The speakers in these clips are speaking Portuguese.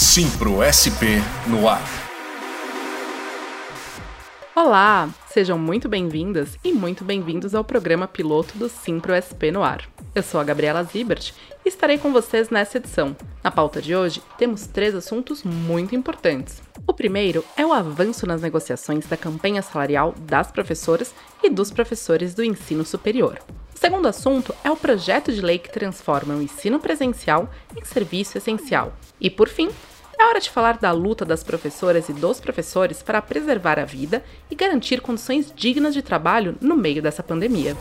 Simpro SP no ar. Olá, sejam muito bem-vindas e muito bem-vindos ao programa piloto do Simpro SP no ar. Eu sou a Gabriela Zibert e estarei com vocês nessa edição. Na pauta de hoje, temos três assuntos muito importantes. O primeiro é o avanço nas negociações da campanha salarial das professoras e dos professores do ensino superior. O segundo assunto é o projeto de lei que transforma o ensino presencial em serviço essencial. E por fim, é hora de falar da luta das professoras e dos professores para preservar a vida e garantir condições dignas de trabalho no meio dessa pandemia.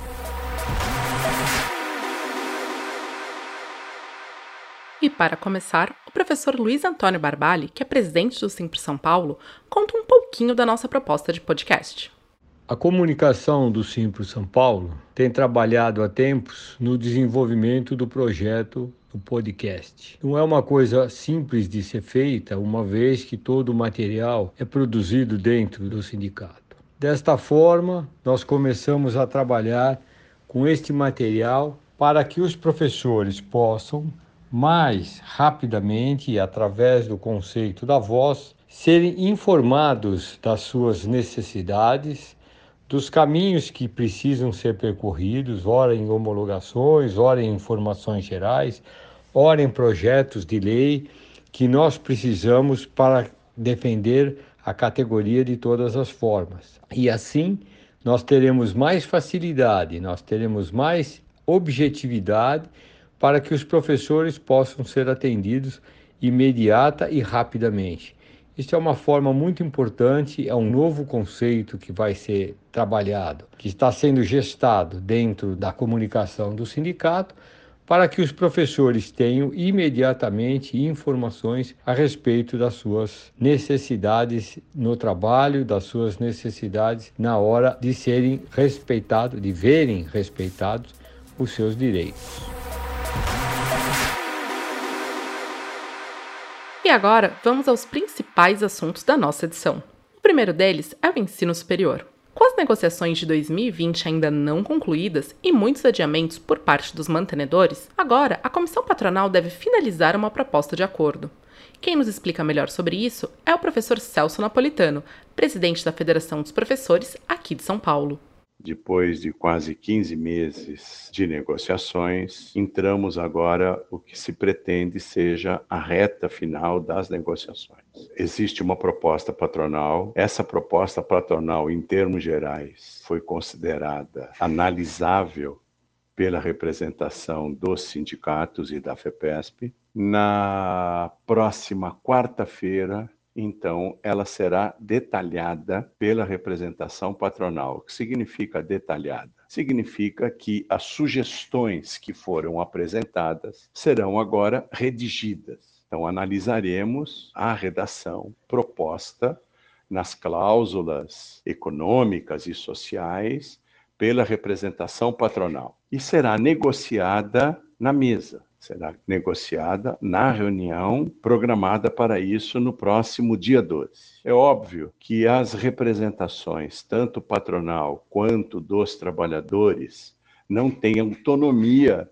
E para começar, o professor Luiz Antônio Barbali, que é presidente do Simples São Paulo, conta um pouquinho da nossa proposta de podcast. A comunicação do Simples São Paulo tem trabalhado há tempos no desenvolvimento do projeto do podcast. Não é uma coisa simples de ser feita, uma vez que todo o material é produzido dentro do sindicato. Desta forma, nós começamos a trabalhar com este material para que os professores possam mais rapidamente e através do conceito da voz serem informados das suas necessidades dos caminhos que precisam ser percorridos, ora em homologações, ora em informações gerais, ora em projetos de lei que nós precisamos para defender a categoria de todas as formas. E assim nós teremos mais facilidade, nós teremos mais objetividade para que os professores possam ser atendidos imediata e rapidamente. Isso é uma forma muito importante, é um novo conceito que vai ser trabalhado, que está sendo gestado dentro da comunicação do sindicato, para que os professores tenham imediatamente informações a respeito das suas necessidades no trabalho, das suas necessidades na hora de serem respeitados, de verem respeitados os seus direitos. E agora, vamos aos principais assuntos da nossa edição. O primeiro deles é o ensino superior. Com as negociações de 2020 ainda não concluídas e muitos adiamentos por parte dos mantenedores, agora a comissão patronal deve finalizar uma proposta de acordo. Quem nos explica melhor sobre isso é o professor Celso Napolitano, presidente da Federação dos Professores aqui de São Paulo. Depois de quase 15 meses de negociações, entramos agora o que se pretende seja a reta final das negociações. Existe uma proposta patronal. Essa proposta patronal, em termos gerais, foi considerada analisável pela representação dos sindicatos e da FEPESP. Na próxima quarta-feira, então ela será detalhada pela representação patronal. O que significa detalhada? Significa que as sugestões que foram apresentadas serão agora redigidas. Então, analisaremos a redação proposta nas cláusulas econômicas e sociais pela representação patronal e será negociada na mesa será negociada na reunião programada para isso no próximo dia 12. É óbvio que as representações, tanto patronal quanto dos trabalhadores, não têm autonomia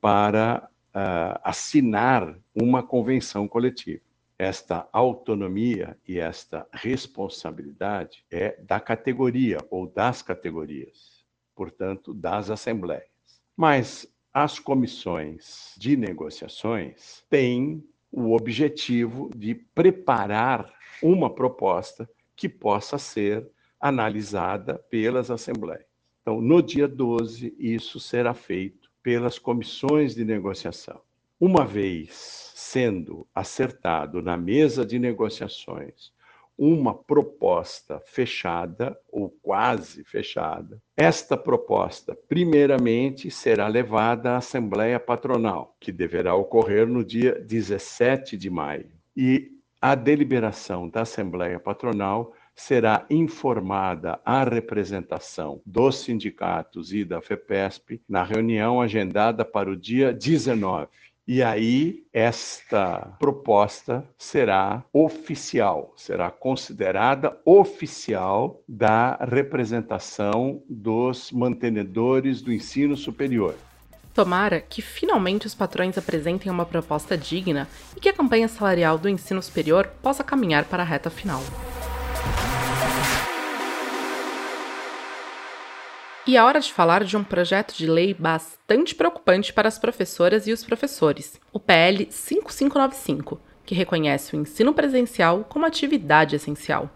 para uh, assinar uma convenção coletiva. Esta autonomia e esta responsabilidade é da categoria ou das categorias, portanto, das assembleias. Mas as comissões de negociações têm o objetivo de preparar uma proposta que possa ser analisada pelas assembleias. Então, no dia 12, isso será feito pelas comissões de negociação. Uma vez sendo acertado na mesa de negociações uma proposta fechada, ou quase fechada. Esta proposta, primeiramente, será levada à Assembleia Patronal, que deverá ocorrer no dia 17 de maio. E a deliberação da Assembleia Patronal será informada à representação dos sindicatos e da FEPESP na reunião agendada para o dia 19. E aí, esta proposta será oficial, será considerada oficial da representação dos mantenedores do ensino superior. Tomara que finalmente os patrões apresentem uma proposta digna e que a campanha salarial do ensino superior possa caminhar para a reta final. E é hora de falar de um projeto de lei bastante preocupante para as professoras e os professores, o PL 5595, que reconhece o ensino presencial como atividade essencial.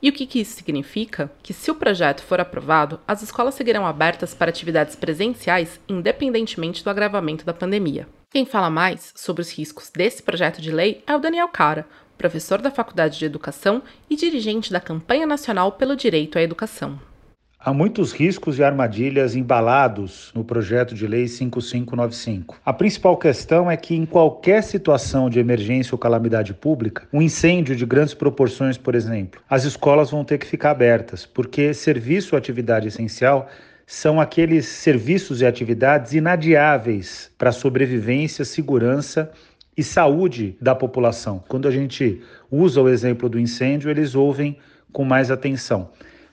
E o que, que isso significa? Que se o projeto for aprovado, as escolas seguirão abertas para atividades presenciais, independentemente do agravamento da pandemia. Quem fala mais sobre os riscos desse projeto de lei é o Daniel Cara, professor da Faculdade de Educação e dirigente da Campanha Nacional pelo Direito à Educação. Há muitos riscos e armadilhas embalados no projeto de lei 5595. A principal questão é que, em qualquer situação de emergência ou calamidade pública, um incêndio de grandes proporções, por exemplo, as escolas vão ter que ficar abertas, porque serviço ou atividade essencial são aqueles serviços e atividades inadiáveis para a sobrevivência, segurança e saúde da população. Quando a gente usa o exemplo do incêndio, eles ouvem com mais atenção.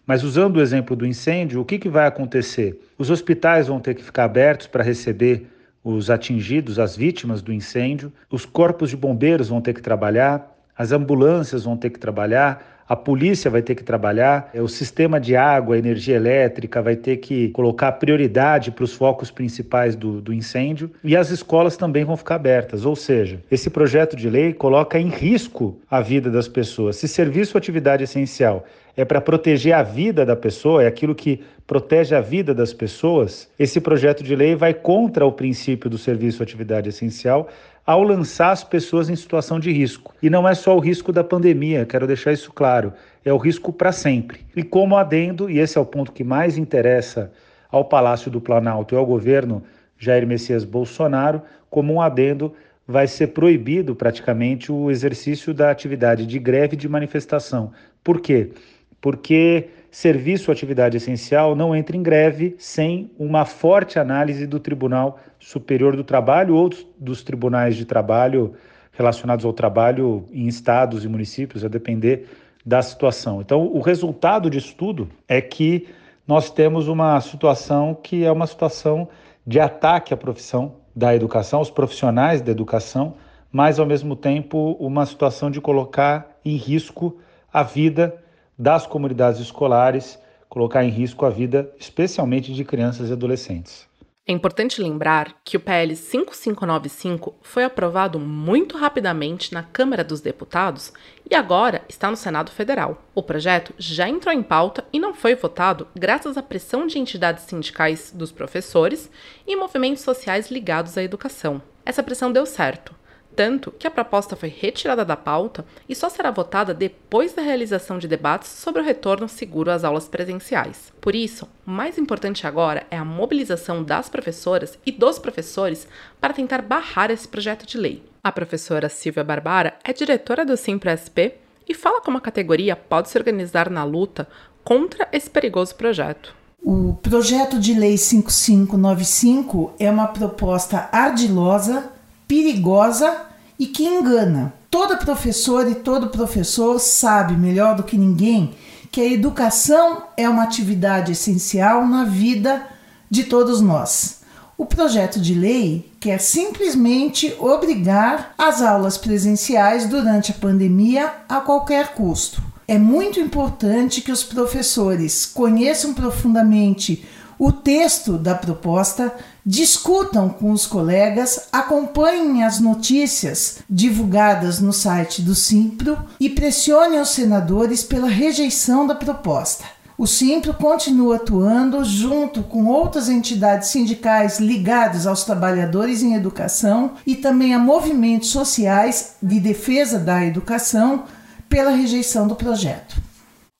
Mas usando o exemplo do incêndio, o que, que vai acontecer? Os hospitais vão ter que ficar abertos para receber os atingidos, as vítimas do incêndio, os corpos de bombeiros vão ter que trabalhar, as ambulâncias vão ter que trabalhar, a polícia vai ter que trabalhar, o sistema de água, energia elétrica vai ter que colocar prioridade para os focos principais do, do incêndio e as escolas também vão ficar abertas. Ou seja, esse projeto de lei coloca em risco a vida das pessoas. Se serviço ou atividade essencial é para proteger a vida da pessoa, é aquilo que protege a vida das pessoas, esse projeto de lei vai contra o princípio do serviço ou atividade essencial ao lançar as pessoas em situação de risco. E não é só o risco da pandemia, quero deixar isso claro, é o risco para sempre. E como adendo, e esse é o ponto que mais interessa ao Palácio do Planalto e ao governo Jair Messias Bolsonaro, como um adendo, vai ser proibido praticamente o exercício da atividade de greve de manifestação. Por quê? porque serviço ou atividade essencial não entra em greve sem uma forte análise do Tribunal Superior do Trabalho ou dos tribunais de trabalho relacionados ao trabalho em estados e municípios, a depender da situação. Então, o resultado disso tudo é que nós temos uma situação que é uma situação de ataque à profissão da educação, aos profissionais da educação, mas ao mesmo tempo uma situação de colocar em risco a vida das comunidades escolares, colocar em risco a vida, especialmente de crianças e adolescentes. É importante lembrar que o PL 5595 foi aprovado muito rapidamente na Câmara dos Deputados e agora está no Senado Federal. O projeto já entrou em pauta e não foi votado graças à pressão de entidades sindicais dos professores e movimentos sociais ligados à educação. Essa pressão deu certo tanto que a proposta foi retirada da pauta e só será votada depois da realização de debates sobre o retorno seguro às aulas presenciais. Por isso, o mais importante agora é a mobilização das professoras e dos professores para tentar barrar esse projeto de lei. A professora Silvia Barbara é diretora do Simpro-SP e fala como a categoria pode se organizar na luta contra esse perigoso projeto. O projeto de lei 5595 é uma proposta ardilosa, perigosa e que engana. Toda professora e todo professor sabe melhor do que ninguém que a educação é uma atividade essencial na vida de todos nós. O projeto de lei quer simplesmente obrigar as aulas presenciais durante a pandemia a qualquer custo. É muito importante que os professores conheçam profundamente o texto da proposta, discutam com os colegas, acompanhem as notícias divulgadas no site do Simpro e pressionem os senadores pela rejeição da proposta. O Simpro continua atuando junto com outras entidades sindicais ligadas aos trabalhadores em educação e também a movimentos sociais de defesa da educação pela rejeição do projeto.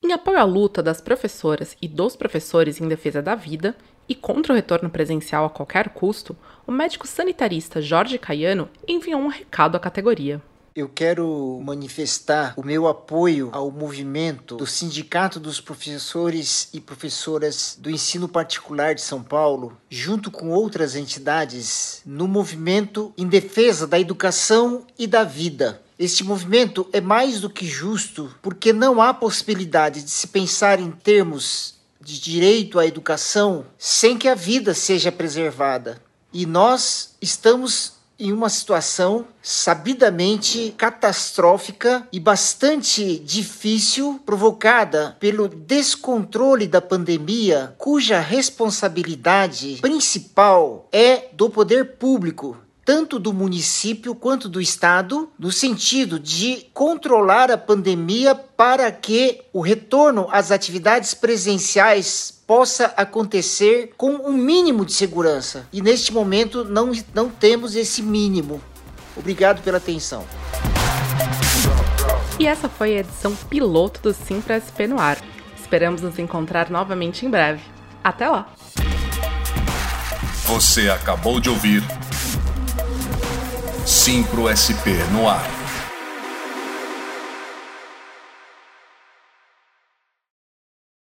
Em apoio à luta das professoras e dos professores em defesa da vida e contra o retorno presencial a qualquer custo, o médico sanitarista Jorge Caiano enviou um recado à categoria. Eu quero manifestar o meu apoio ao movimento do Sindicato dos Professores e Professoras do Ensino Particular de São Paulo, junto com outras entidades, no movimento em defesa da educação e da vida. Este movimento é mais do que justo porque não há possibilidade de se pensar em termos de direito à educação sem que a vida seja preservada. E nós estamos em uma situação sabidamente catastrófica e bastante difícil, provocada pelo descontrole da pandemia, cuja responsabilidade principal é do poder público, tanto do município quanto do estado, no sentido de controlar a pandemia para que o retorno às atividades presenciais possa acontecer com um mínimo de segurança. E neste momento não, não temos esse mínimo. Obrigado pela atenção. E essa foi a edição piloto do Simpra SP no ar. Esperamos nos encontrar novamente em breve. Até lá! Você acabou de ouvir Simpro SP no ar.